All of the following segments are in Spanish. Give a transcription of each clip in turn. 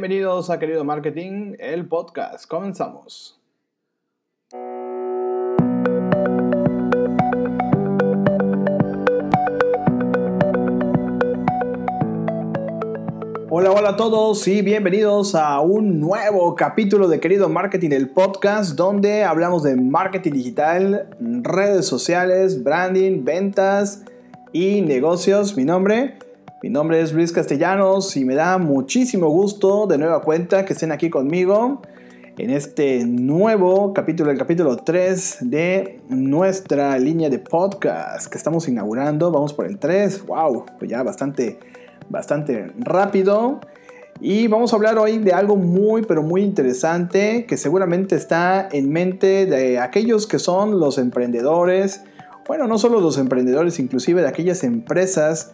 Bienvenidos a Querido Marketing, el podcast. Comenzamos. Hola, hola a todos y bienvenidos a un nuevo capítulo de Querido Marketing, el podcast donde hablamos de marketing digital, redes sociales, branding, ventas y negocios. Mi nombre mi nombre es Luis Castellanos y me da muchísimo gusto de nueva cuenta que estén aquí conmigo en este nuevo capítulo, el capítulo 3 de nuestra línea de podcast que estamos inaugurando. Vamos por el 3, wow, pues ya bastante, bastante rápido. Y vamos a hablar hoy de algo muy, pero muy interesante que seguramente está en mente de aquellos que son los emprendedores. Bueno, no solo los emprendedores, inclusive de aquellas empresas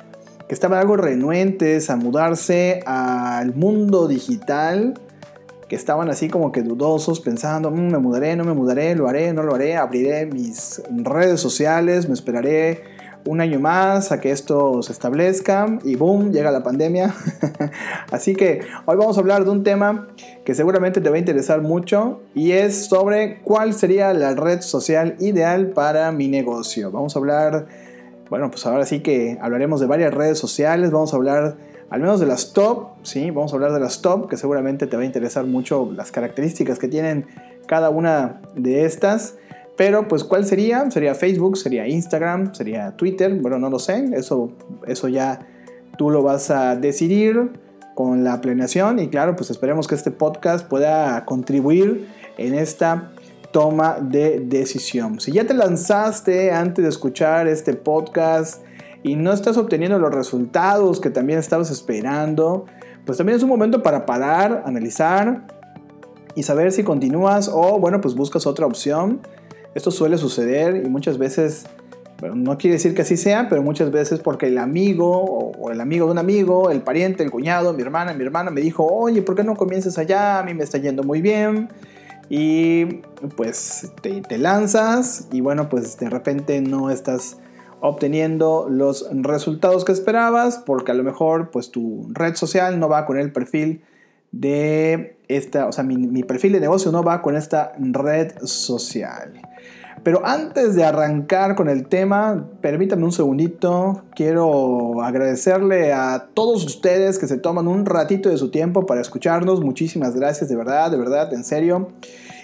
que estaban algo renuentes a mudarse al mundo digital, que estaban así como que dudosos, pensando, mm, me mudaré, no me mudaré, lo haré, no lo haré, abriré mis redes sociales, me esperaré un año más a que esto se establezca y boom, llega la pandemia. Así que hoy vamos a hablar de un tema que seguramente te va a interesar mucho y es sobre cuál sería la red social ideal para mi negocio. Vamos a hablar bueno, pues ahora sí que hablaremos de varias redes sociales, vamos a hablar al menos de las top, ¿sí? Vamos a hablar de las top, que seguramente te va a interesar mucho las características que tienen cada una de estas. Pero pues ¿cuál sería? Sería Facebook, sería Instagram, sería Twitter, bueno, no lo sé, eso, eso ya tú lo vas a decidir con la planeación y claro, pues esperemos que este podcast pueda contribuir en esta toma de decisión. Si ya te lanzaste antes de escuchar este podcast y no estás obteniendo los resultados que también estabas esperando, pues también es un momento para parar, analizar y saber si continúas o bueno, pues buscas otra opción. Esto suele suceder y muchas veces, no quiere decir que así sea, pero muchas veces porque el amigo o el amigo de un amigo, el pariente, el cuñado, mi hermana, mi hermana me dijo, oye, ¿por qué no comienzas allá? A mí me está yendo muy bien y pues te, lanzas y bueno, pues de repente no estás obteniendo los resultados que esperabas porque a lo mejor pues tu red social no va con el perfil de esta, o sea, mi, mi perfil de negocio no va con esta red social. Pero antes de arrancar con el tema, permítame un segundito. Quiero agradecerle a todos ustedes que se toman un ratito de su tiempo para escucharnos. Muchísimas gracias, de verdad, de verdad, en serio.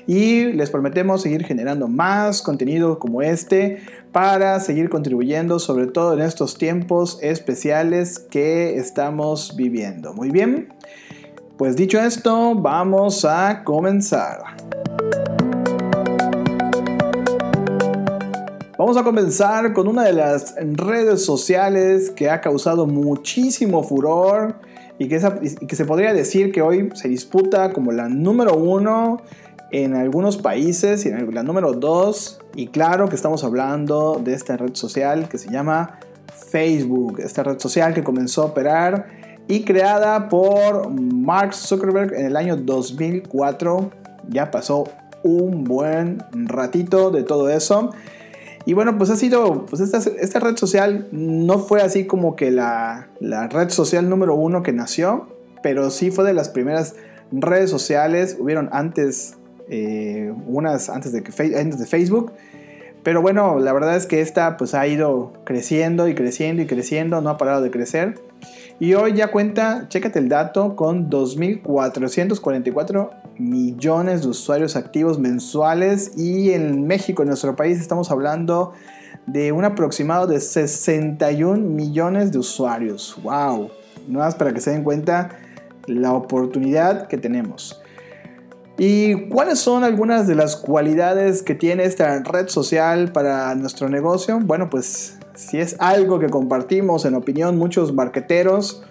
Y les prometemos seguir generando más contenido como este para seguir contribuyendo, sobre todo en estos tiempos especiales que estamos viviendo. Muy bien, pues dicho esto, vamos a comenzar. Vamos a comenzar con una de las redes sociales que ha causado muchísimo furor y que, que, se podría decir que hoy se disputa como la número uno en algunos países y en la número dos. Y claro que estamos hablando de esta red social que se llama Facebook, esta red social que comenzó a operar y creada por Mark Zuckerberg en el año 2004. Ya pasó un buen ratito de todo eso. Y bueno, pues ha sido, pues esta, esta red social no fue así como que la, la, red social número uno que nació, pero sí fue de las primeras redes sociales, hubieron antes, eh, unas antes de, antes de Facebook, pero bueno, la verdad es que esta pues ha ido creciendo y creciendo y creciendo, no ha parado de crecer. Y hoy ya cuenta, chécate el dato, con 2.444 millones de usuarios activos mensuales y en México, en nuestro país, estamos hablando de un aproximado de 61 millones de usuarios. ¡Wow! No más para que se den cuenta la oportunidad que tenemos. ¿Y cuáles son algunas de las cualidades que tiene esta red social para nuestro negocio? Bueno, pues si es algo que compartimos en opinión muchos marqueteros,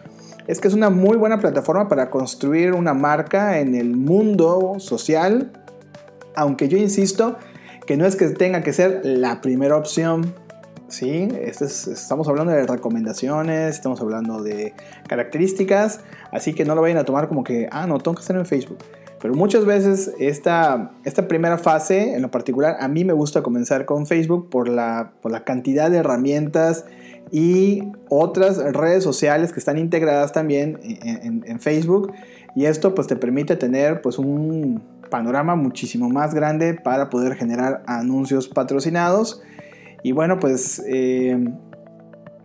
es que es una muy buena plataforma para construir una marca en el mundo social, aunque yo insisto que no es que tenga que ser la primera opción. Sí, estamos hablando de recomendaciones, estamos hablando de características, así que no lo vayan a tomar como que, ah, no, tengo que estar en Facebook. Pero muchas veces esta, esta primera fase, en lo particular, a mí me gusta comenzar con Facebook por la, por la cantidad de herramientas y otras redes sociales que están integradas también en, Facebook. y esto pues te permite tener pues un panorama muchísimo más grande para poder generar anuncios patrocinados. Y bueno, pues eh,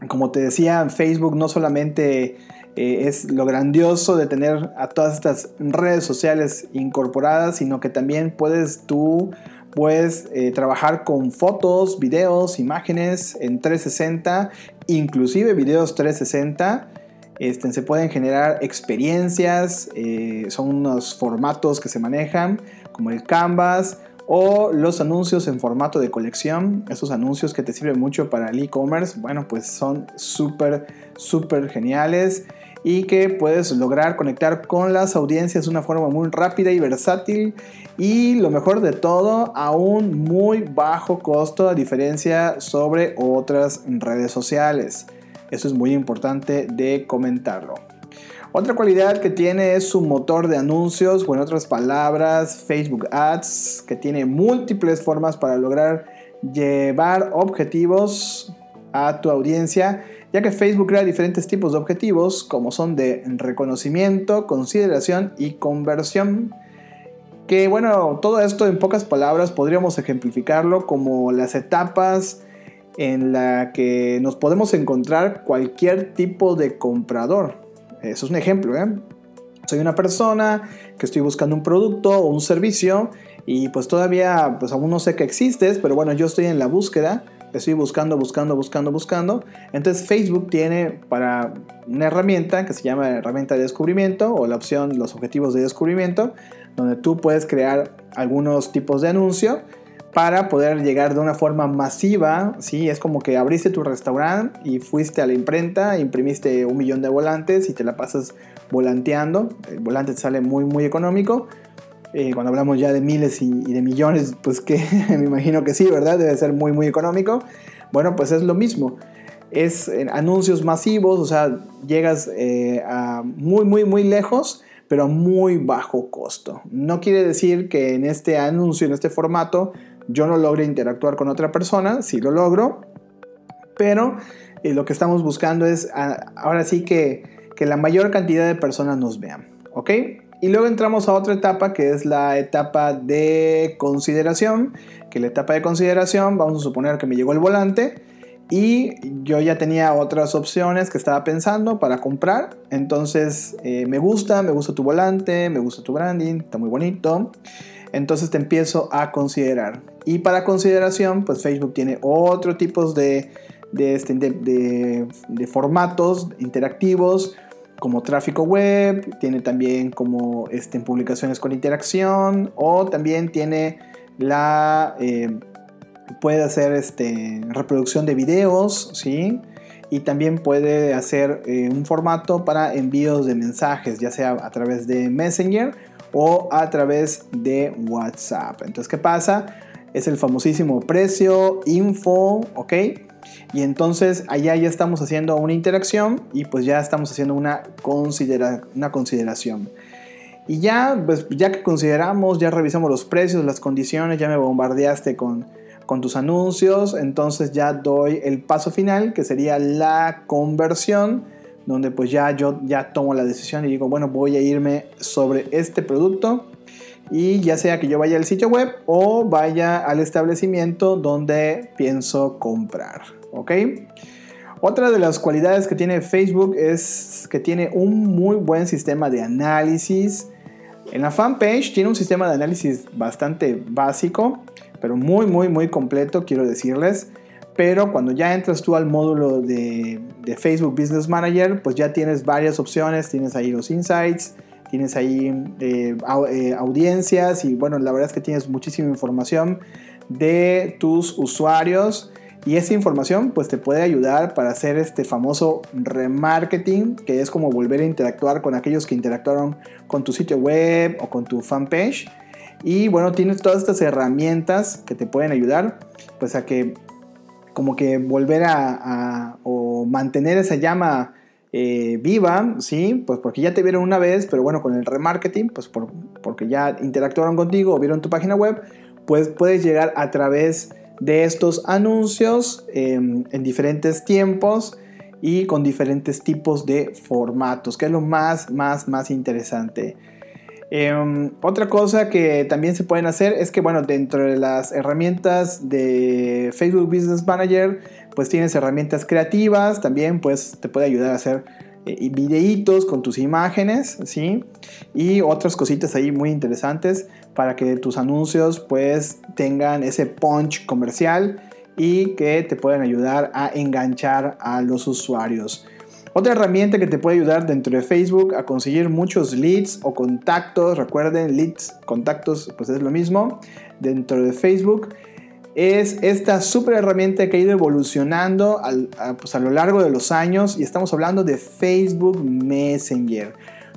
como te decía, Facebook no solamente eh, es lo grandioso de tener a todas estas redes sociales incorporadas, sino que también puedes tú puedes eh, trabajar con fotos, videos, imágenes en 360, inclusive videos 360. Este, se pueden generar experiencias, eh, son unos formatos que se manejan, como el Canvas o los anuncios en formato de colección. Esos anuncios que te sirven mucho para el e-commerce, bueno, pues son súper, súper geniales y que puedes lograr conectar con las audiencias de una forma muy rápida y versátil y lo mejor de todo a un muy bajo costo a diferencia sobre otras redes sociales. Eso es muy importante de comentarlo. Otra cualidad que tiene es su motor de anuncios, o en otras palabras, Facebook Ads, que tiene múltiples formas para lograr llevar objetivos a tu audiencia ya que Facebook crea diferentes tipos de objetivos como son de reconocimiento, consideración y conversión. Que bueno, todo esto en pocas palabras podríamos ejemplificarlo como las etapas en la que nos podemos encontrar cualquier tipo de comprador. Eso es un ejemplo, ¿eh? Soy una persona que estoy buscando un producto o un servicio y pues todavía pues aún no sé que existes, pero bueno, yo estoy en la búsqueda estoy buscando, buscando, buscando, buscando. Entonces Facebook tiene para una herramienta que se llama herramienta de descubrimiento o la opción los objetivos de descubrimiento, donde tú puedes crear algunos tipos de anuncio para poder llegar de una forma masiva, ¿sí? Es como que abriste tu restaurante y fuiste a la imprenta, imprimiste un millón de volantes y te la pasas volanteando. El volante te sale muy, muy económico eh, cuando hablamos ya de miles y, de millones, pues que me imagino que sí, ¿verdad? Debe ser muy, muy económico. Bueno, pues es lo mismo. Es anuncios masivos, o sea, llegas eh, a muy, muy, muy lejos, pero a muy bajo costo. No quiere decir que en este anuncio, en este formato, yo no logre interactuar con otra persona, sí lo logro, pero eh, lo que estamos buscando es ahora sí que, que la mayor cantidad de personas nos vean, ¿ok? Y luego entramos a otra etapa que es la etapa de consideración, que la etapa de consideración, vamos a suponer que me llegó el volante y yo ya tenía otras opciones que estaba pensando para comprar. Entonces eh, me gusta, me gusta tu volante, me gusta tu branding, está muy bonito. Entonces te empiezo a considerar. Y para consideración, pues Facebook tiene otro tipo de, de, este, de, de formatos interactivos como tráfico web, tiene también como este, publicaciones con interacción o también tiene la... Eh, puede hacer este, reproducción de videos, ¿sí? Y también puede hacer eh, un formato para envíos de mensajes, ya sea a través de Messenger o a través de WhatsApp. Entonces, ¿qué pasa? Es el famosísimo precio, info, ¿ok? Y entonces allá ya estamos haciendo una interacción y pues ya estamos haciendo una, una consideración. Y ya, pues, ya que consideramos, ya revisamos los precios, las condiciones, ya me bombardeaste con, con tus anuncios, entonces ya doy el paso final que sería la conversión, donde pues ya yo ya tomo la decisión y digo, bueno, voy a irme sobre este producto y ya sea que yo vaya al sitio web o vaya al establecimiento donde pienso comprar. ¿Ok? Otra de las cualidades que tiene Facebook es que tiene un muy buen sistema de análisis. En la fanpage tiene un sistema de análisis bastante básico, pero muy, muy, muy completo, quiero decirles. Pero cuando ya entras tú al módulo de, Facebook Business Manager, pues ya tienes varias opciones. Tienes ahí los insights, tienes ahí eh, eh, audiencias y bueno, la verdad es que tienes muchísima información de tus usuarios y esa información pues te puede ayudar para hacer este famoso remarketing que es como volver a interactuar con aquellos que interactuaron con tu sitio web o con tu fanpage y bueno tienes todas estas herramientas que te pueden ayudar pues a que como que volver a o mantener esa llama eh, viva, ¿sí? Pues porque ya te vieron una vez, pero bueno, con el remarketing, pues porque ya interactuaron contigo o vieron tu página web, pues puedes llegar a través de estos anuncios em, en diferentes tiempos y con diferentes tipos de formatos, que es lo más, más, más interesante. Em, otra cosa que también se pueden hacer es que, bueno, dentro de las herramientas de Facebook Business Manager, pues tienes herramientas creativas, también pues te puede ayudar a hacer videitos con tus imágenes, ¿sí? Y otras cositas ahí muy interesantes para que tus anuncios pues tengan ese punch comercial y que te puedan ayudar a enganchar a los usuarios. Otra herramienta que te puede ayudar dentro de Facebook a conseguir muchos leads o contactos, recuerden, leads, contactos, pues es lo mismo dentro de Facebook, es esta super herramienta que ha ido evolucionando a, pues a lo largo de los años y estamos hablando de Facebook Messenger.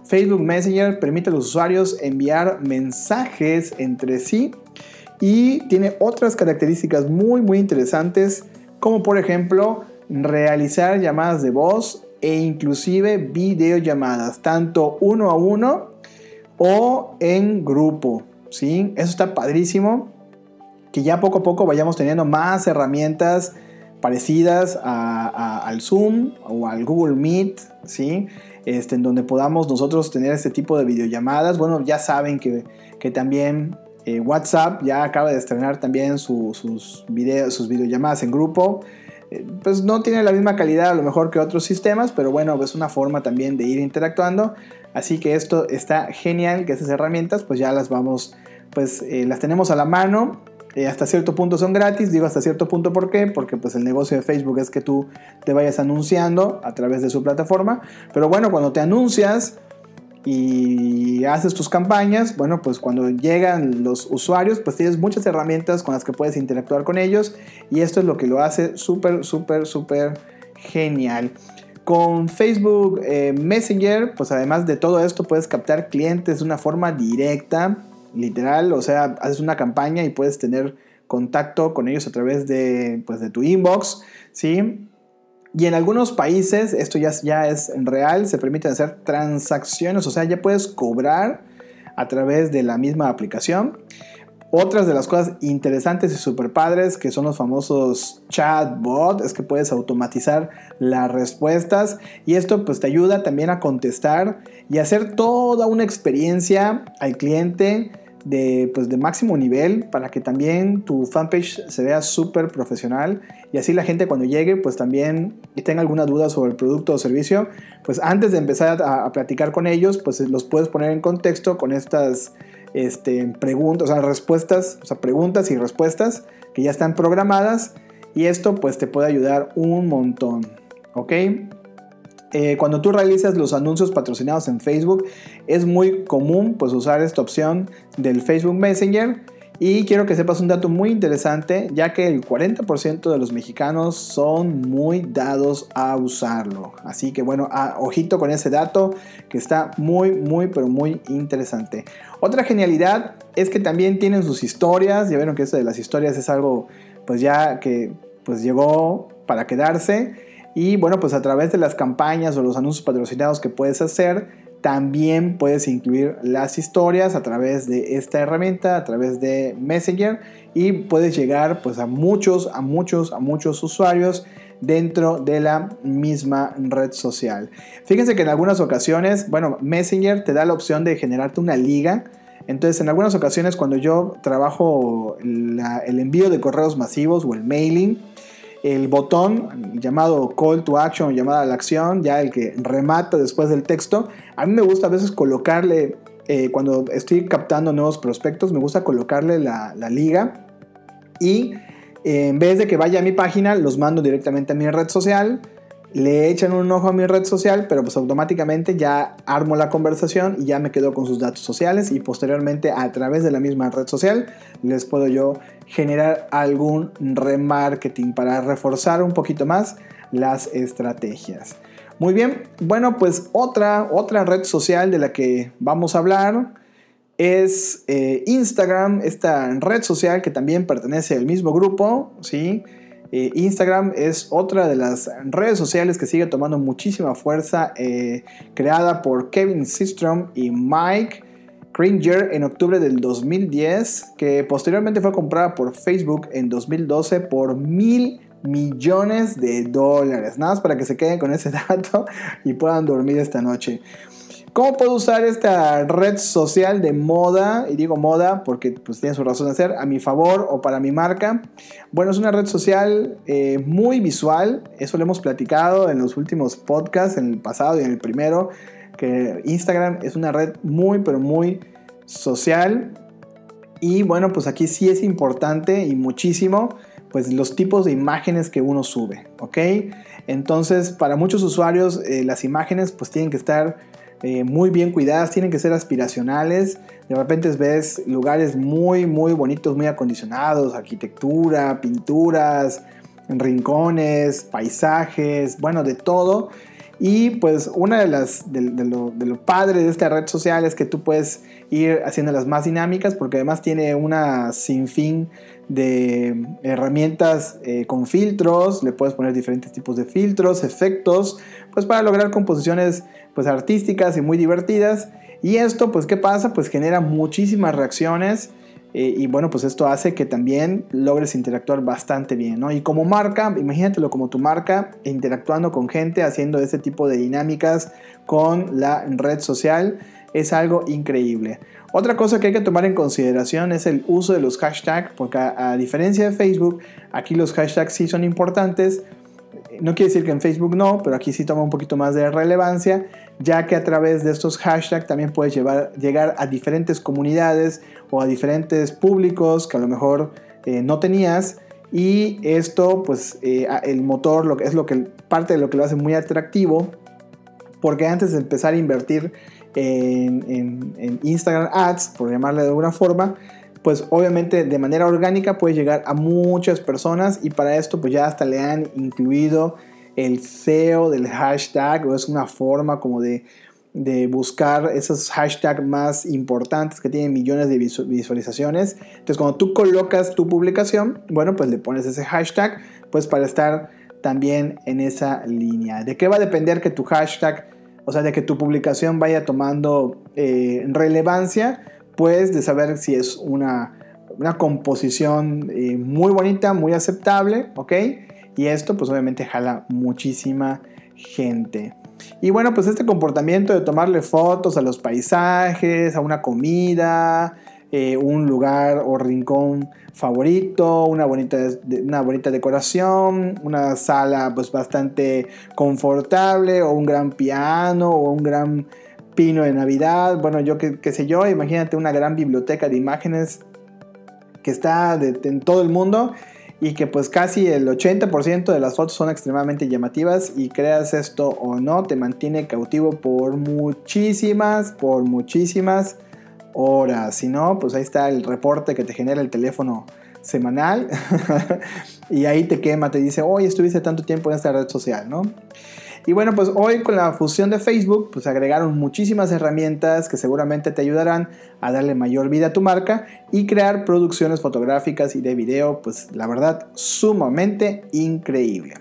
Facebook Messenger permite a los usuarios enviar mensajes entre sí y tiene otras características muy muy interesantes como por ejemplo realizar llamadas de voz e inclusive videollamadas, tanto uno a uno o en grupo. ¿sí? Eso está padrísimo. Que ya poco a poco vayamos teniendo más herramientas parecidas al Zoom o al Google Meet, ¿sí? Este, en donde podamos nosotros tener este tipo de videollamadas. Bueno, ya saben que, que también eh, WhatsApp ya acaba de estrenar también sus, videos, sus videollamadas en grupo. Eh, pues no tiene la misma calidad a lo mejor que otros sistemas, pero bueno, es una forma también de ir interactuando. Así que esto está genial, que esas herramientas pues ya las vamos, pues eh, las tenemos a la mano. Eh, hasta cierto punto son gratis, digo hasta cierto punto ¿por qué? Porque pues el negocio de Facebook es que tú te vayas anunciando a través de su plataforma. Pero bueno, cuando te anuncias, y haces tus campañas, bueno, pues cuando llegan los usuarios, pues tienes muchas herramientas con las que puedes interactuar con ellos y esto es lo que lo hace súper, súper, súper genial. Con Facebook eh, Messenger, pues además de todo esto puedes captar clientes de una forma directa, literal, o sea, haces una campaña y puedes tener contacto con ellos a través de, pues, de tu inbox, ¿sí? Y en algunos países, esto ya, ya es real, se permiten hacer transacciones, o sea, ya puedes cobrar a través de la misma aplicación. Otras de las cosas interesantes y super padres que son los famosos chatbot es que puedes automatizar las respuestas y esto pues te ayuda también a contestar y hacer toda una experiencia al cliente de, pues, de máximo nivel para que también tu fanpage se vea súper profesional y así la gente cuando llegue pues también y tenga alguna duda sobre el producto o servicio pues antes de empezar a, platicar con ellos pues los puedes poner en contexto con estas este, preguntas, o sea, respuestas, o sea, preguntas y respuestas que ya están programadas y esto pues te puede ayudar un montón, ¿ok? Eh, cuando tú realizas los anuncios patrocinados en Facebook, es muy común pues, usar esta opción del Facebook Messenger. Y quiero que sepas un dato muy interesante, ya que el 40% de los mexicanos son muy dados a usarlo. Así que bueno, ojito con ese dato que está muy, muy, pero muy interesante. Otra genialidad es que también tienen sus historias. Ya vieron que eso de las historias es algo pues ya que pues llegó para quedarse. Y bueno, pues a través de las campañas o los anuncios patrocinados que puedes hacer, también puedes incluir las historias a través de esta herramienta, a través de Messenger y puedes llegar pues a muchos, a muchos, a muchos usuarios dentro de la misma red social. Fíjense que en algunas ocasiones, bueno, Messenger te da la opción de generarte una liga. Entonces, en algunas ocasiones cuando yo trabajo el envío de correos masivos o el mailing, el botón llamado call to action, llamada a la acción, ya el que remata después del texto. A mí me gusta a veces colocarle, eh, cuando estoy captando nuevos prospectos, me gusta colocarle la, liga y eh, en vez de que vaya a mi página, los mando directamente a mi red social le echan un ojo a mi red social, pero pues automáticamente ya armo la conversación y ya me quedo con sus datos sociales y posteriormente a través de la misma red social les puedo yo generar algún remarketing para reforzar un poquito más las estrategias. Muy bien, bueno pues otra, otra red social de la que vamos a hablar es eh, Instagram, esta red social que también pertenece al mismo grupo, ¿sí? Eh, Instagram es otra de las redes sociales que sigue tomando muchísima fuerza, eh, creada por Kevin Systrom y Mike Cringer en octubre del 2010, que posteriormente fue comprada por Facebook en 2012 por mil millones de dólares. Nada más para que se queden con ese dato y puedan dormir esta noche. ¿Cómo puedo usar esta red social de moda? Y digo moda porque pues, tiene su razón de ser, a mi favor o para mi marca. Bueno, es una red social eh, muy visual, eso lo hemos platicado en los últimos podcasts, en el pasado y en el primero, que Instagram es una red muy, pero muy social. Y bueno, pues aquí sí es importante y muchísimo, pues los tipos de imágenes que uno sube, ¿ok? Entonces, para muchos usuarios, eh, las imágenes pues tienen que estar eh, muy bien cuidadas, tienen que ser aspiracionales. De repente ves lugares muy, muy bonitos, muy acondicionados, arquitectura, pinturas, rincones, paisajes, bueno, de todo. Y pues una de las de, lo, de, lo, padre de esta red social es que tú puedes ir haciendo las más dinámicas porque además tiene una sinfín de herramientas eh, con filtros, le puedes poner diferentes tipos de filtros, efectos, pues para lograr composiciones pues artísticas y muy divertidas. Y esto pues qué pasa? Pues genera muchísimas reacciones eh, y bueno pues esto hace que también logres interactuar bastante bien. Y como marca, imagínatelo como tu marca interactuando con gente, haciendo ese tipo de dinámicas con la red social, es algo increíble. Otra cosa que hay que tomar en consideración es el uso de los hashtags, porque a, diferencia de Facebook, aquí los hashtags sí son importantes. No quiere decir que en Facebook no, pero aquí sí toma un poquito más de relevancia, ya que a través de estos hashtags también puedes llegar a diferentes comunidades o a diferentes públicos que a lo mejor eh, no tenías. Y esto, pues, eh, el motor lo que, es lo que, parte de lo que lo hace muy atractivo, porque antes de empezar a invertir en, Instagram Ads, por llamarle de alguna forma, pues obviamente de manera orgánica puede llegar a muchas personas y para esto pues ya hasta le han incluido el SEO del hashtag o es una forma como de, de buscar esos hashtags más importantes que tienen millones de visualizaciones. Entonces cuando tú colocas tu publicación, bueno pues le pones ese hashtag pues para estar también en esa línea. ¿De qué va a depender que tu hashtag o sea, de que tu publicación vaya tomando eh, relevancia, pues de saber si es una, composición eh, muy bonita, muy aceptable, ¿ok? Y esto pues obviamente jala muchísima gente. Y bueno, pues este comportamiento de tomarle fotos a los paisajes, a una comida, eh, un lugar o rincón favorito, una bonita, una bonita decoración, una sala pues bastante confortable o un gran piano o un gran pino de Navidad, bueno, yo qué, sé yo, imagínate una gran biblioteca de imágenes que está en todo el mundo y que pues casi el 80% de las fotos son extremadamente llamativas y creas esto o no, te mantiene cautivo por muchísimas, por muchísimas horas. Si no, pues ahí está el reporte que te genera el teléfono semanal y ahí te quema, te dice, hoy estuviste tanto tiempo en esta red social, ¿no? Y bueno, pues hoy con la fusión de Facebook, pues agregaron muchísimas herramientas que seguramente te ayudarán a darle mayor vida a tu marca y crear producciones fotográficas y de video, pues la verdad, sumamente increíble.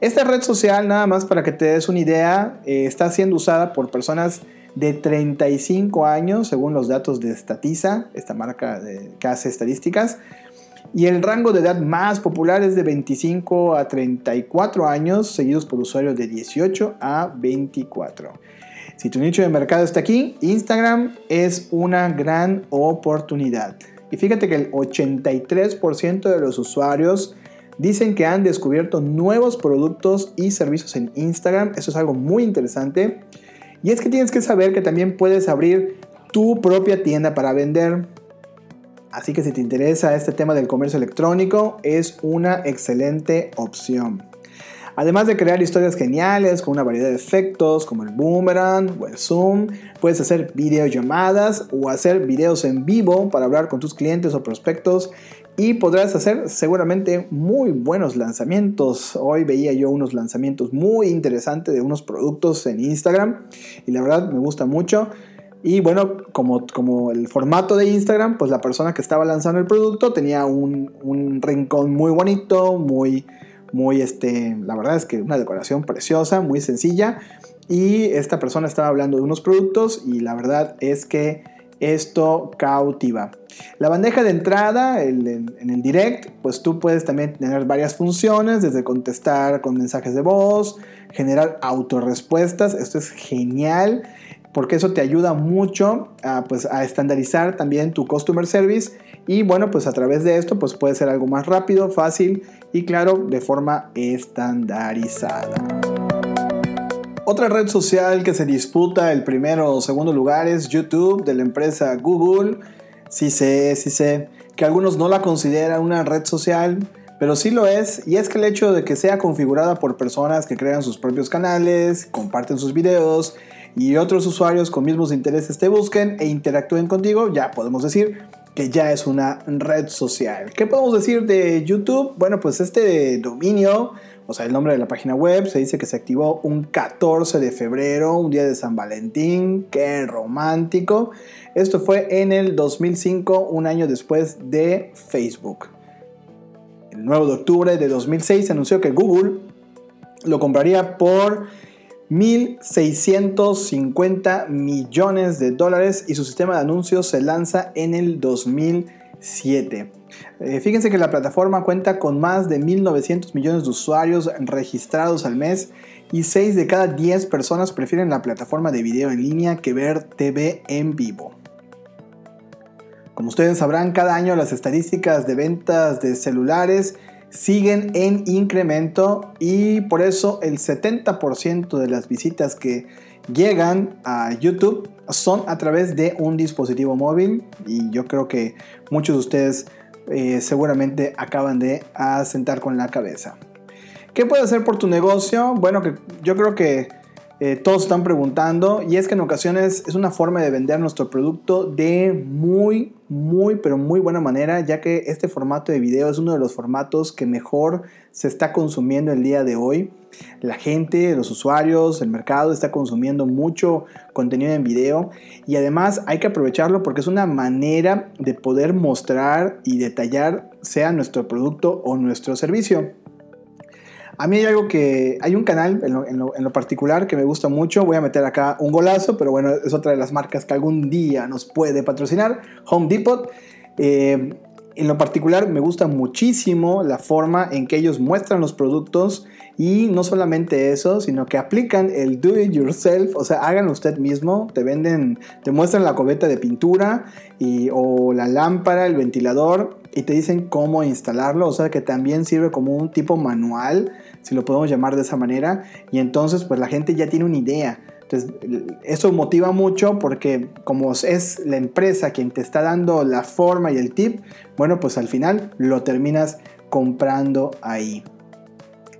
Esta red social, nada más para que te des una idea, eh, está siendo usada por personas de 35 años, según los datos de Statisa, esta marca que hace estadísticas. Y el rango de edad más popular es de 25 a 34 años, seguidos por usuarios de 18 a 24. Si tu nicho de mercado está aquí, Instagram es una gran oportunidad. Y fíjate que el 83% de los usuarios dicen que han descubierto nuevos productos y servicios en Instagram. Eso es algo muy interesante. Y es que tienes que saber que también puedes abrir tu propia tienda para vender. Así que si te interesa este tema del comercio electrónico, es una excelente opción. Además de crear historias geniales con una variedad de efectos como el boomerang o el zoom, puedes hacer videollamadas o hacer videos en vivo para hablar con tus clientes o prospectos y podrás hacer seguramente muy buenos lanzamientos. Hoy veía yo unos lanzamientos muy interesantes de unos productos en Instagram y la verdad me gusta mucho. Y bueno, como, como el formato de Instagram, pues la persona que estaba lanzando el producto tenía un, un rincón muy bonito, muy, muy, este, la verdad es que una decoración preciosa, muy sencilla. Y esta persona estaba hablando de unos productos y la verdad es que esto cautiva. La bandeja de entrada en el direct, pues tú puedes también tener varias funciones, desde contestar con mensajes de voz, generar autorrespuestas, esto es genial porque eso te ayuda mucho pues, a estandarizar también tu customer service y bueno, pues a través de esto pues puede ser algo más rápido, fácil y claro, de forma estandarizada. Otra red social que se disputa el primero o segundo lugar es YouTube de la empresa Google. Sí sé, sí sé que algunos no la consideran una red social, pero sí lo es, y es que el hecho de que sea configurada por personas que crean sus propios canales, comparten sus videos y otros usuarios con mismos intereses te busquen e interactúen contigo, ya podemos decir que ya es una red social. ¿Qué podemos decir de YouTube? Bueno, pues este dominio, o sea, el nombre de la página web, se dice que se activó un 14 de febrero, un día de San Valentín, qué romántico. Esto fue en el 2005, un año después de Facebook. El 9 de octubre de 2006 se anunció que Google lo compraría por 1.650 millones de dólares y su sistema de anuncios se lanza en el 2007. Eh, fíjense que la plataforma cuenta con más de 1.900 millones de usuarios registrados al mes y 6 de cada 10 personas prefieren la plataforma de video en línea que ver TV en vivo. Como ustedes sabrán, cada año las estadísticas de ventas de celulares siguen en incremento y por eso el 70% de las visitas que llegan a YouTube son a través de un dispositivo móvil y yo creo que muchos de ustedes eh, seguramente acaban de asentar con la cabeza. ¿Qué puedes hacer por tu negocio? Bueno, que yo creo que eh, todos están preguntando y es que en ocasiones es una forma de vender nuestro producto de muy, muy, pero muy buena manera, ya que este formato de video es uno de los formatos que mejor se está consumiendo el día de hoy. La gente, los usuarios, el mercado está consumiendo mucho contenido en video y además hay que aprovecharlo porque es una manera de poder mostrar y detallar sea nuestro producto o nuestro servicio. A mí hay algo que. Hay un canal en lo, particular que me gusta mucho. Voy a meter acá un golazo, pero bueno, es otra de las marcas que algún día nos puede patrocinar. Home Depot. Eh, en lo particular me gusta muchísimo la forma en que ellos muestran los productos y no solamente eso, sino que aplican el do it yourself, o sea, háganlo usted mismo, te venden, te muestran la cubeta de pintura y, o la lámpara, el ventilador y te dicen cómo instalarlo, o sea que también sirve como un tipo manual, si lo podemos llamar de esa manera, y entonces pues la gente ya tiene una idea. Entonces, eso motiva mucho porque como es la empresa quien te está dando la forma y el tip, bueno, pues al final lo terminas comprando ahí.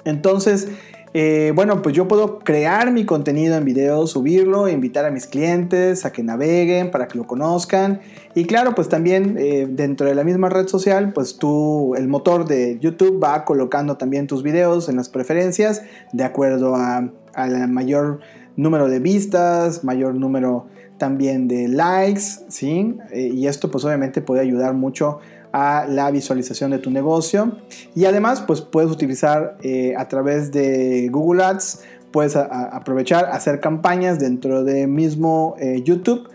Entonces, eh, bueno, pues yo puedo crear mi contenido en video, subirlo, invitar a mis clientes a que naveguen para que lo conozcan. Y claro, pues también eh, dentro de la misma red social, pues tú, el motor de YouTube va colocando también tus videos en las preferencias de acuerdo a, a mayor número de vistas, mayor número también de likes, ¿sí? Eh, y esto pues obviamente puede ayudar mucho a la visualización de tu negocio. Y además, pues puedes utilizar eh, a través de Google Ads, puedes aprovechar, hacer campañas dentro de mismo eh, YouTube.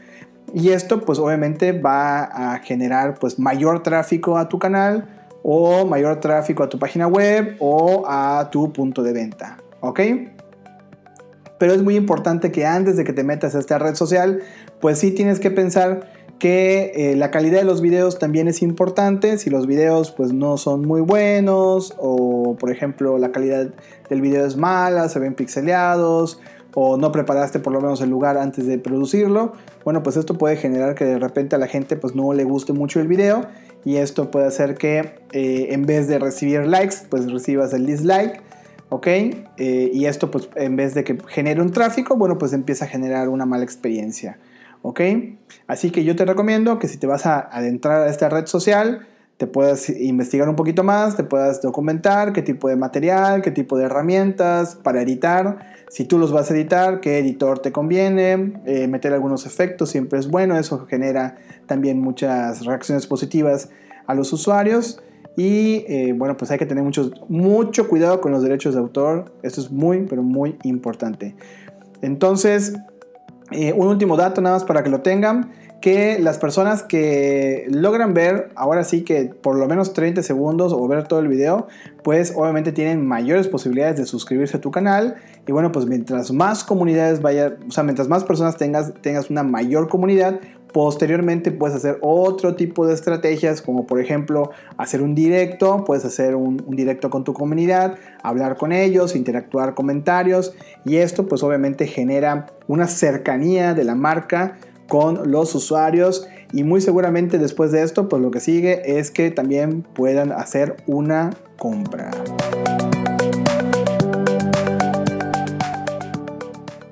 Y esto pues obviamente va a generar pues mayor tráfico a tu canal o mayor tráfico a tu página web o a tu punto de venta. ¿Ok? Pero es muy importante que antes de que te metas a esta red social, pues sí tienes que pensar que eh, la calidad de los videos también es importante. Si los videos pues no son muy buenos o por ejemplo la calidad del video es mala, se ven pixeleados o no preparaste por lo menos el lugar antes de producirlo, bueno pues esto puede generar que de repente a la gente pues no le guste mucho el video y esto puede hacer que eh, en vez de recibir likes pues recibas el dislike. ¿ok? Eh, y esto pues en vez de que genere un tráfico, bueno pues empieza a generar una mala experiencia. ¿Ok? Así que yo te recomiendo que si te vas a adentrar a esta red social, te puedas investigar un poquito más, te puedas documentar qué tipo de material, qué tipo de herramientas para editar, si tú los vas a editar, qué editor te conviene, eh, meter algunos efectos siempre es bueno, eso genera también muchas reacciones positivas a los usuarios. Y eh, bueno, pues hay que tener mucho, mucho cuidado con los derechos de autor. Esto es muy, pero muy importante. Entonces, eh, un último dato nada más para que lo tengan. que las personas que logran ver, ahora sí que por lo menos 30 segundos o ver todo el video, pues obviamente tienen mayores posibilidades de suscribirse a tu canal. Y bueno, pues mientras más comunidades vaya, o sea, mientras más personas tengas, tengas una mayor comunidad, Posteriormente puedes hacer otro tipo de estrategias, como por ejemplo hacer un directo, puedes hacer un, directo con tu comunidad, hablar con ellos, interactuar comentarios y esto pues obviamente genera una cercanía de la marca con los usuarios y muy seguramente después de esto pues lo que sigue es que también puedan hacer una compra.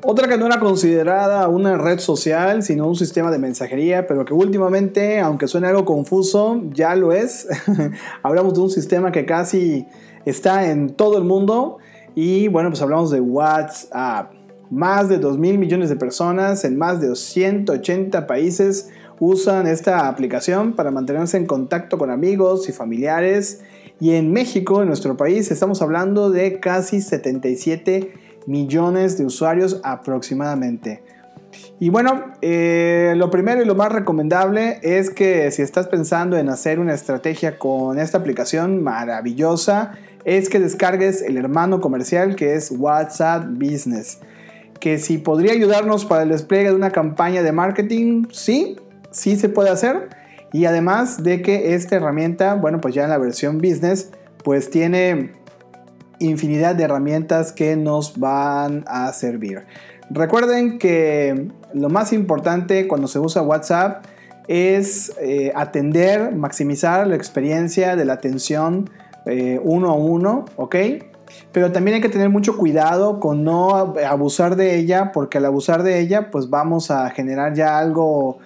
Otra que no era considerada una red social, sino un sistema de mensajería, pero que últimamente, aunque suene algo confuso, ya lo es. hablamos de un sistema que casi está en todo el mundo y bueno, pues hablamos de WhatsApp. Más de 2 mil millones de personas en más de 180 países usan esta aplicación para mantenerse en contacto con amigos y familiares. Y en México, en nuestro país, estamos hablando de casi 77 millones de usuarios aproximadamente. Y bueno, eh, lo primero y lo más recomendable es que si estás pensando en hacer una estrategia con esta aplicación maravillosa, es que descargues el hermano comercial que es WhatsApp Business. Que si podría ayudarnos para el despliegue de una campaña de marketing, sí, sí se puede hacer. Y además de que esta herramienta, bueno, pues ya en la versión business, pues tiene infinidad de herramientas que nos van a servir. Recuerden que lo más importante cuando se usa WhatsApp es eh, atender, maximizar la experiencia de la atención eh, uno a uno, ¿ok? Pero también hay que tener mucho cuidado con no abusar de ella, porque al abusar de ella, pues vamos a generar ya algo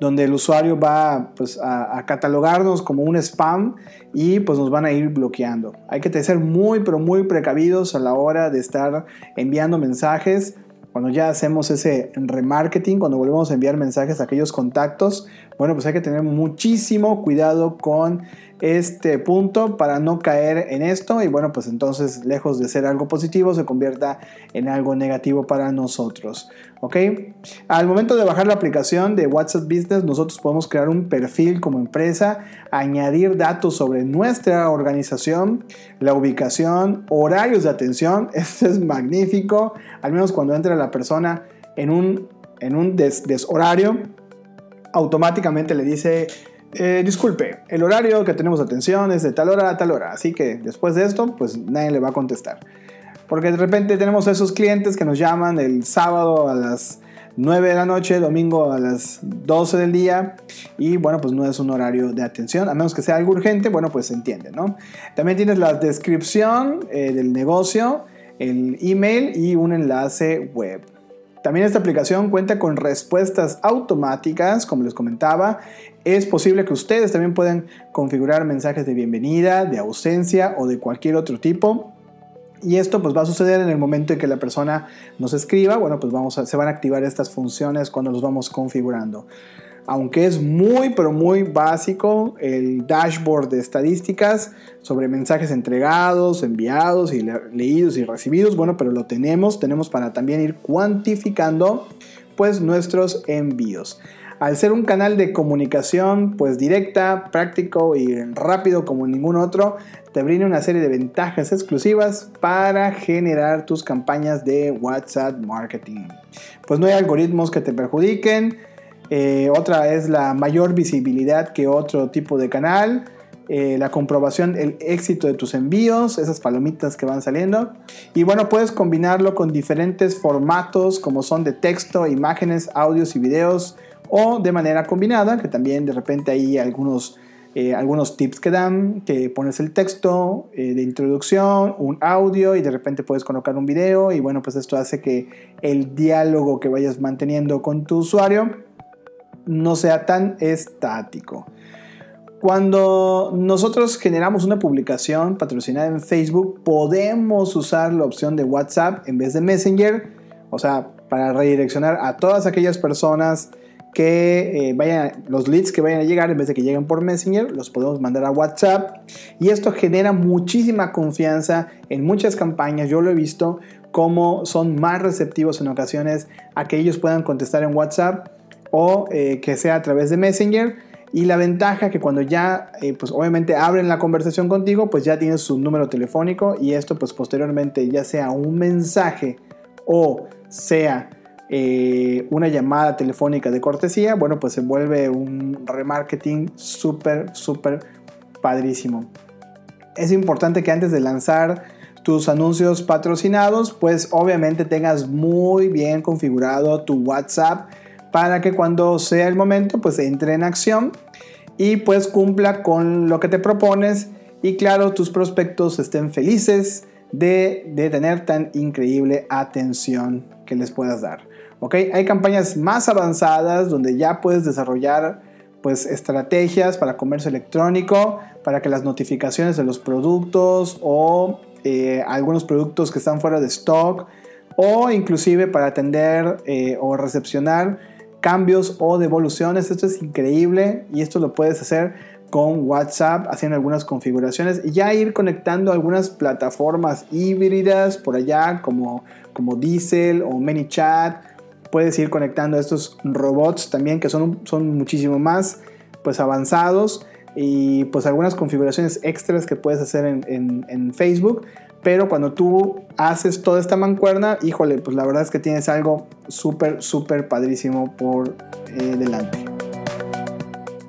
donde el usuario va pues, a, catalogarnos como un spam y pues nos van a ir bloqueando. Hay que ser muy pero muy precavidos a la hora de estar enviando mensajes. Cuando ya hacemos ese remarketing, cuando volvemos a enviar mensajes a aquellos contactos, bueno, pues hay que tener muchísimo cuidado con este punto para no caer en esto y bueno, pues entonces lejos de ser algo positivo se convierta en algo negativo para nosotros. ¿Ok? Al momento de bajar la aplicación de WhatsApp Business, nosotros podemos crear un perfil como empresa, añadir datos sobre nuestra organización, la ubicación, horarios de atención. Esto es magnífico, al menos cuando entra la persona en un, en un deshorario, automáticamente le dice eh, disculpe, el horario que tenemos atención es de tal hora a tal hora, así que después de esto, pues nadie le va a contestar. Porque de repente tenemos esos clientes que nos llaman el sábado a las 9 de la noche, domingo a las 12 del día y bueno, pues no es un horario de atención, a menos que sea algo urgente, bueno, pues se entiende, ¿no? También tienes la descripción eh, del negocio, el email y un enlace web. También esta aplicación cuenta con respuestas automáticas, como les comentaba. Es posible que ustedes también puedan configurar mensajes de bienvenida, de ausencia o de cualquier otro tipo. Y esto pues va a suceder en el momento en que la persona nos escriba. Bueno, pues vamos a, se van a activar estas funciones cuando los vamos configurando aunque es muy pero muy básico el dashboard de estadísticas sobre mensajes entregados, enviados y leídos y recibidos, bueno, pero lo tenemos, tenemos para también ir cuantificando pues nuestros envíos. Al ser un canal de comunicación pues directa, práctico y rápido como ningún otro, te brinda una serie de ventajas exclusivas para generar tus campañas de WhatsApp marketing. Pues no hay algoritmos que te perjudiquen, eh, otra es la mayor visibilidad que otro tipo de canal. Eh, la comprobación, el éxito de tus envíos, esas palomitas que van saliendo. Y bueno, puedes combinarlo con diferentes formatos como son de texto, imágenes, audios y videos o de manera combinada, que también de repente hay algunos, eh, algunos tips que dan, que pones el texto de introducción, un audio y de repente puedes colocar un video y bueno, pues esto hace que el diálogo que vayas manteniendo con tu usuario no sea tan estático. Cuando nosotros generamos una publicación patrocinada en Facebook, podemos usar la opción de WhatsApp en vez de Messenger, o sea, para redireccionar a todas aquellas personas que eh, vayan, los leads que vayan a llegar, en vez de que lleguen por Messenger, los podemos mandar a WhatsApp. Y esto genera muchísima confianza en muchas campañas. Yo lo he visto como son más receptivos en ocasiones a que ellos puedan contestar en WhatsApp o eh, que sea a través de Messenger. Y la ventaja que cuando ya, eh, pues obviamente abren la conversación contigo, pues ya tienes su número telefónico y esto pues posteriormente ya sea un mensaje o sea eh, una llamada telefónica de cortesía, bueno pues se vuelve un remarketing súper, súper padrísimo. Es importante que antes de lanzar tus anuncios patrocinados, pues obviamente tengas muy bien configurado tu WhatsApp para que cuando sea el momento, pues entre en acción y pues cumpla con lo que te propones y claro, tus prospectos estén felices de, de tener tan increíble atención que les puedas dar. ¿Ok? Hay campañas más avanzadas donde ya puedes desarrollar pues estrategias para comercio electrónico, para que las notificaciones de los productos o eh, algunos productos que están fuera de stock o inclusive para atender eh, o recepcionar cambios o devoluciones. Esto es increíble y esto lo puedes hacer con WhatsApp haciendo algunas configuraciones y ya ir conectando algunas plataformas híbridas por allá como, como Diesel o ManyChat. Puedes ir conectando estos robots también que son, son muchísimo más pues avanzados y pues algunas configuraciones extras que puedes hacer en, Facebook. Pero cuando tú haces toda esta mancuerna, híjole, pues la verdad es que tienes algo súper, súper padrísimo por eh, delante.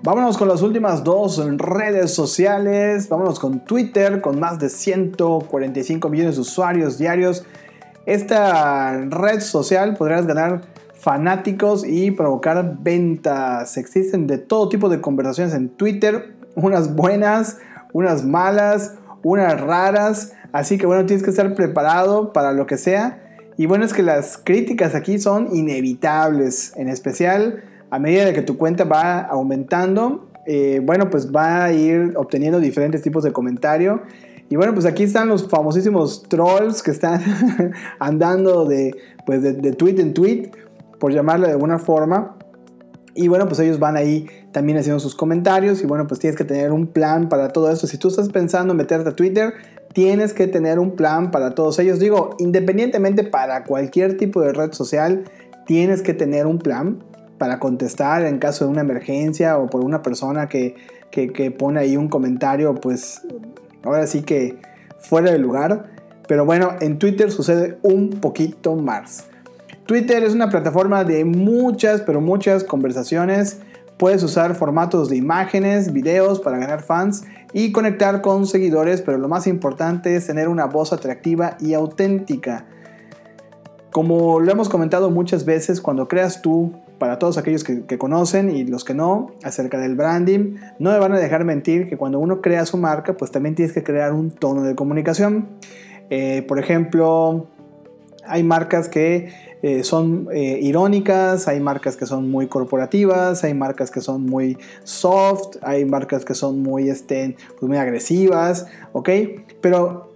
Vámonos con las últimas dos redes sociales. Vámonos con Twitter, con más de 145 millones de usuarios diarios. Esta red social podrás ganar fanáticos y provocar ventas. Existen de todo tipo de conversaciones en Twitter unas buenas, unas malas, unas raras. Así que bueno, tienes que estar preparado para lo que sea. Y bueno, es que las críticas aquí son inevitables, en especial a medida de que tu cuenta va aumentando. Eh, bueno, pues va a ir obteniendo diferentes tipos de comentario. Y bueno, pues aquí están los famosísimos trolls que están andando de, pues de, de tweet en tweet, por llamarlo de alguna forma. Y bueno, pues ellos van ahí también haciendo sus comentarios y bueno, pues tienes que tener un plan para todo esto. Si tú estás pensando en meterte a Twitter, tienes que tener un plan para todos ellos. Digo, independientemente para cualquier tipo de red social, tienes que tener un plan para contestar en caso de una emergencia o por una persona que, que, que pone ahí un comentario, pues ahora sí que fuera de lugar. Pero bueno, en Twitter sucede un poquito más. Twitter es una plataforma de muchas, pero muchas conversaciones. Puedes usar formatos de imágenes, videos para ganar fans y conectar con seguidores, pero lo más importante es tener una voz atractiva y auténtica. Como lo hemos comentado muchas veces, cuando creas tú, para todos aquellos que, conocen y los que no, acerca del branding, no me van a dejar mentir que cuando uno crea su marca, pues también tienes que crear un tono de comunicación. Eh, por ejemplo, hay marcas que eh, son eh, irónicas, hay marcas que son muy corporativas, hay marcas que son muy soft, hay marcas que son muy, este, pues muy agresivas, ¿ok? Pero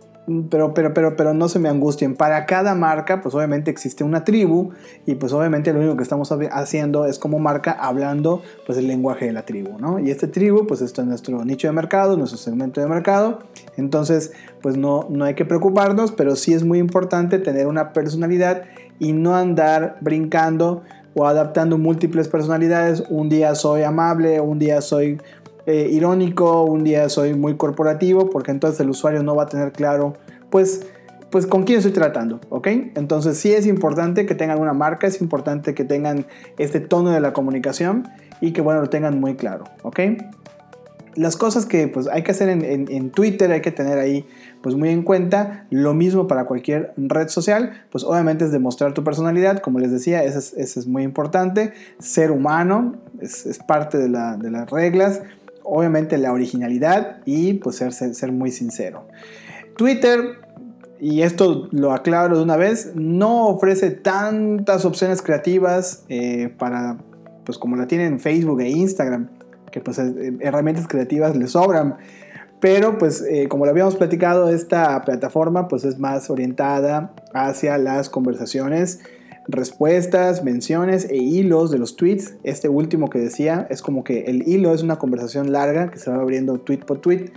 pero, pero, pero, pero no se me angustien. Para cada marca, pues obviamente existe una tribu y pues obviamente lo único que estamos haciendo es como marca hablando pues el lenguaje de la tribu, ¿no? Y este tribu, pues esto es nuestro nicho de mercado, nuestro segmento de mercado. Entonces, pues no, no hay que preocuparnos, pero sí es muy importante tener una personalidad y no andar brincando o adaptando múltiples personalidades. Un día soy amable, un día soy eh, irónico, un día soy muy corporativo, porque entonces el usuario no va a tener claro, pues, pues con quién estoy tratando, ¿ok? Entonces sí es importante que tengan una marca, es importante que tengan este tono de la comunicación y que, bueno, lo tengan muy claro, ¿ok? Las cosas que pues hay que hacer en, Twitter, hay que tener ahí pues muy en cuenta, lo mismo para cualquier red social, pues obviamente es demostrar tu personalidad, como les decía, eso es, muy importante, ser humano, es, parte de, de las reglas, obviamente la originalidad y pues ser, ser, muy sincero. Twitter, y esto lo aclaro de una vez, no ofrece tantas opciones creativas eh, para, pues como la tienen Facebook e Instagram, que pues eh, herramientas creativas le sobran. Pero pues eh, como lo habíamos platicado, esta plataforma pues es más orientada hacia las conversaciones respuestas, menciones e hilos de los tweets. Este último que decía es como que el hilo es una conversación larga que se va abriendo tweet por tweet.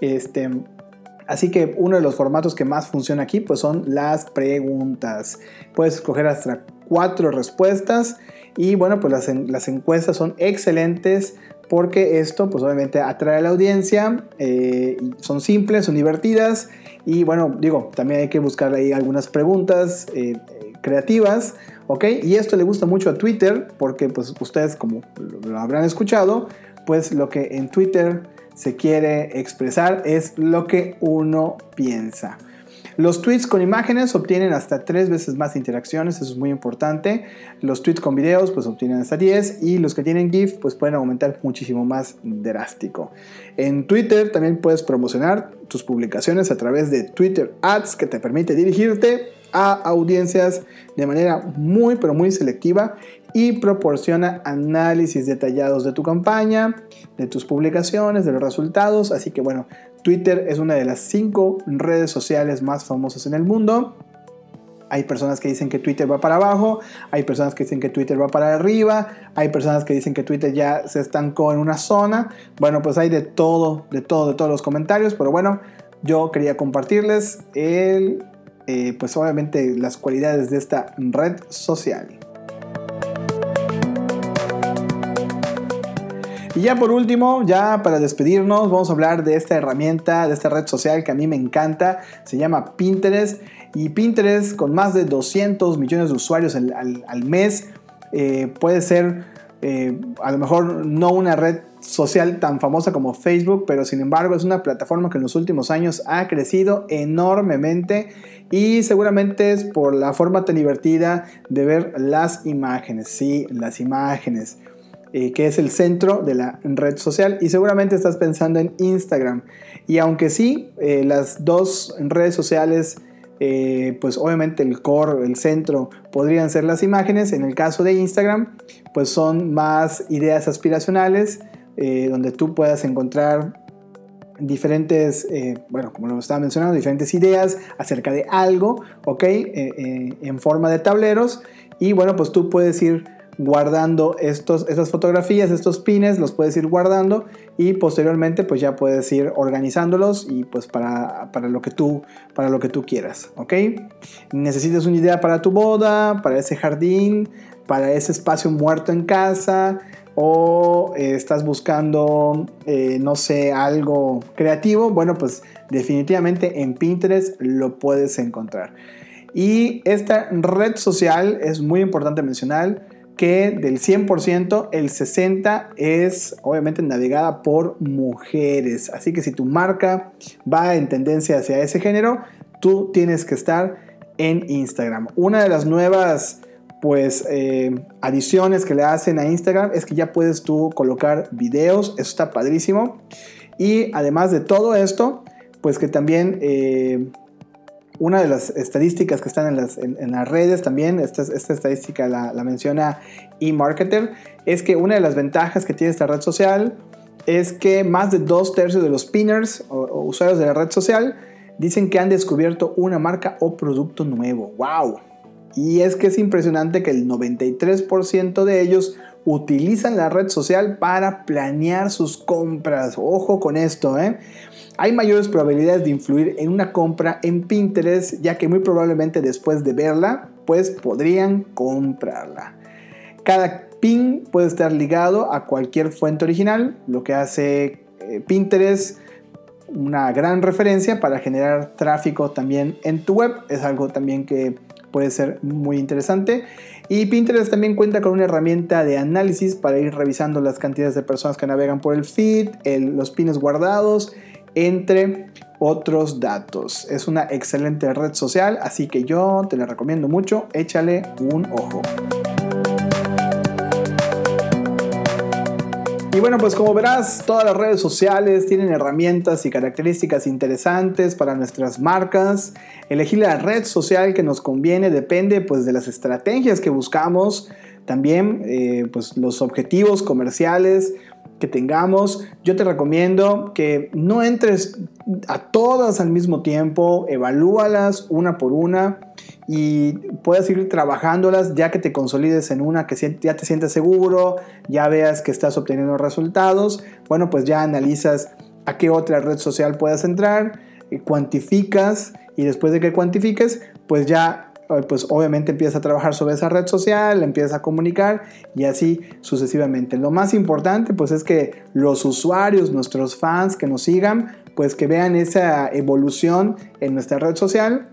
Este, así que uno de los formatos que más funciona aquí pues son las preguntas. Puedes escoger hasta cuatro respuestas Y bueno, pues las, encuestas son excelentes porque esto pues obviamente atrae a la audiencia, eh, son simples, son divertidas y bueno, digo, también hay que buscar ahí algunas preguntas eh, creativas, ¿ok? Y esto le gusta mucho a Twitter porque pues ustedes como lo habrán escuchado, pues lo que en Twitter se quiere expresar es lo que uno piensa. Los tweets con imágenes obtienen hasta tres veces más interacciones, eso es muy importante. Los tweets con videos pues obtienen hasta 10 y los que tienen GIF pues pueden aumentar muchísimo más drástico. En Twitter también puedes promocionar tus publicaciones a través de Twitter Ads que te permite dirigirte a audiencias de manera muy pero muy selectiva y proporciona análisis detallados de tu campaña, de tus publicaciones, de los resultados. Así que bueno, Twitter es una de las cinco redes sociales más famosas en el mundo. Hay personas que dicen que Twitter va para abajo, hay personas que dicen que Twitter va para arriba, hay personas que dicen que Twitter ya se estancó en una zona. Bueno, pues hay de todo, de todo, de todos los comentarios, pero bueno, yo quería compartirles el, eh, pues obviamente las cualidades de esta red social. Y ya por último, ya para despedirnos, vamos a hablar de esta herramienta, de esta red social que a mí me encanta. Se llama Pinterest. Y Pinterest, con más de 200 millones de usuarios al, mes, eh, puede ser eh, a lo mejor no una red social tan famosa como Facebook, pero sin embargo es una plataforma que en los últimos años ha crecido enormemente y seguramente es por la forma tan divertida de ver las imágenes, sí, las imágenes. Eh, que es el centro de la red social y seguramente estás pensando en Instagram. Y aunque sí, eh, las dos redes sociales, eh, pues obviamente el core, el centro, podrían ser las imágenes, en el caso de Instagram, pues son más ideas aspiracionales, donde tú puedas encontrar diferentes, bueno, como lo estaba mencionando, diferentes ideas acerca de algo, ¿ok? en forma de tableros. Y bueno, pues tú puedes ir guardando estos, estas fotografías, estos pines, los puedes ir guardando y posteriormente pues ya puedes ir organizándolos y pues para, lo, que tú, para lo que tú quieras, ¿ok? Necesitas una idea para tu boda, para ese jardín, para ese espacio muerto en casa o eh, estás buscando, eh, no sé, algo creativo, bueno pues definitivamente en Pinterest lo puedes encontrar. Y esta red social es muy importante mencionar que del 100%, el 60% es obviamente navegada por mujeres. Así que si tu marca va en tendencia hacia ese género, tú tienes que estar en Instagram. Una de las nuevas pues eh, adiciones que le hacen a Instagram es que ya puedes tú colocar videos, eso está padrísimo. Y además de todo esto, pues que también eh, una de las estadísticas que están en las, en, las redes también, esta, esta estadística la, menciona eMarketer, es que una de las ventajas que tiene esta red social es que más de dos tercios de los pinners o, usuarios de la red social dicen que han descubierto una marca o producto nuevo. ¡Wow! Y es que es impresionante que el 93% de ellos utilizan la red social para planear sus compras. Ojo con esto, ¿eh? Hay mayores probabilidades de influir en una compra en Pinterest, ya que muy probablemente después de verla, pues podrían comprarla. Cada pin puede estar ligado a cualquier fuente original, lo que hace eh, Pinterest una gran referencia para generar tráfico también en tu web. Es algo también que puede ser muy interesante. Y Pinterest también cuenta con una herramienta de análisis para ir revisando las cantidades de personas que navegan por el feed, los pines guardados entre otros datos. Es una excelente red social, así que yo te la recomiendo mucho, échale un ojo. Y bueno, pues como verás, todas las redes sociales tienen herramientas y características interesantes para nuestras marcas. Elegir la red social que nos conviene depende pues de las estrategias que buscamos, también eh, pues los objetivos comerciales que tengamos, yo te recomiendo que no entres a todas al mismo tiempo, evalúalas una por una y puedas ir trabajándolas ya que te consolides en una que ya te sientes seguro, ya veas que estás obteniendo resultados, bueno, pues ya analizas a qué otra red social puedas entrar, eh, cuantificas y después de que cuantifiques, pues ya pues obviamente empieza a trabajar sobre esa red social, empieza a comunicar y así sucesivamente. Lo más importante pues es que los usuarios, nuestros fans que nos sigan, pues que vean esa evolución en nuestra red social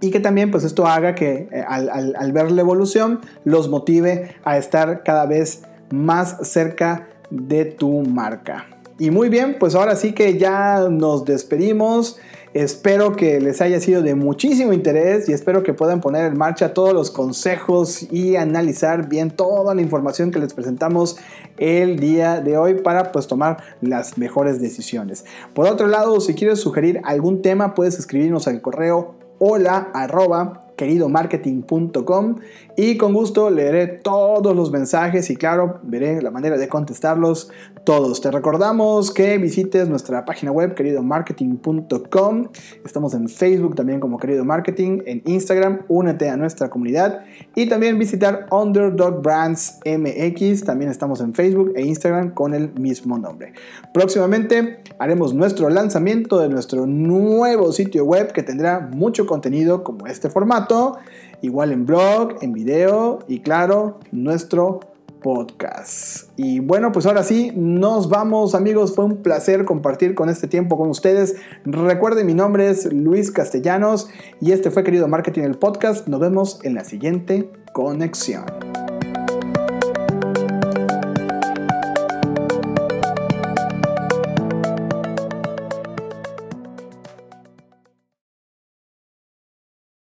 y que también pues esto haga que eh, al, ver la evolución los motive a estar cada vez más cerca de tu marca. Y muy bien, pues ahora sí que ya nos despedimos. Espero que les haya sido de muchísimo interés y espero que puedan poner en marcha todos los consejos y analizar bien toda la información que les presentamos el día de hoy para pues tomar las mejores decisiones. Por otro lado, si quieres sugerir algún tema, puedes escribirnos al correo hola arroba queridomarketing.com y con gusto leeré todos los mensajes y claro, veré la manera de contestarlos todos. Te recordamos que visites nuestra página web queridomarketing.com. Estamos en Facebook también como Querido Marketing, en Instagram, únete a nuestra comunidad y también visitar Underdog Brands MX. También estamos en Facebook e Instagram con el mismo nombre. Próximamente haremos nuestro lanzamiento de nuestro nuevo sitio web que tendrá mucho contenido como este igual en blog, en video y claro, nuestro podcast. Y bueno, pues ahora sí, nos vamos amigos, fue un placer compartir con este tiempo con ustedes. Recuerden, mi nombre es Luis Castellanos y este fue querido Marketing el podcast. Nos vemos en la siguiente conexión.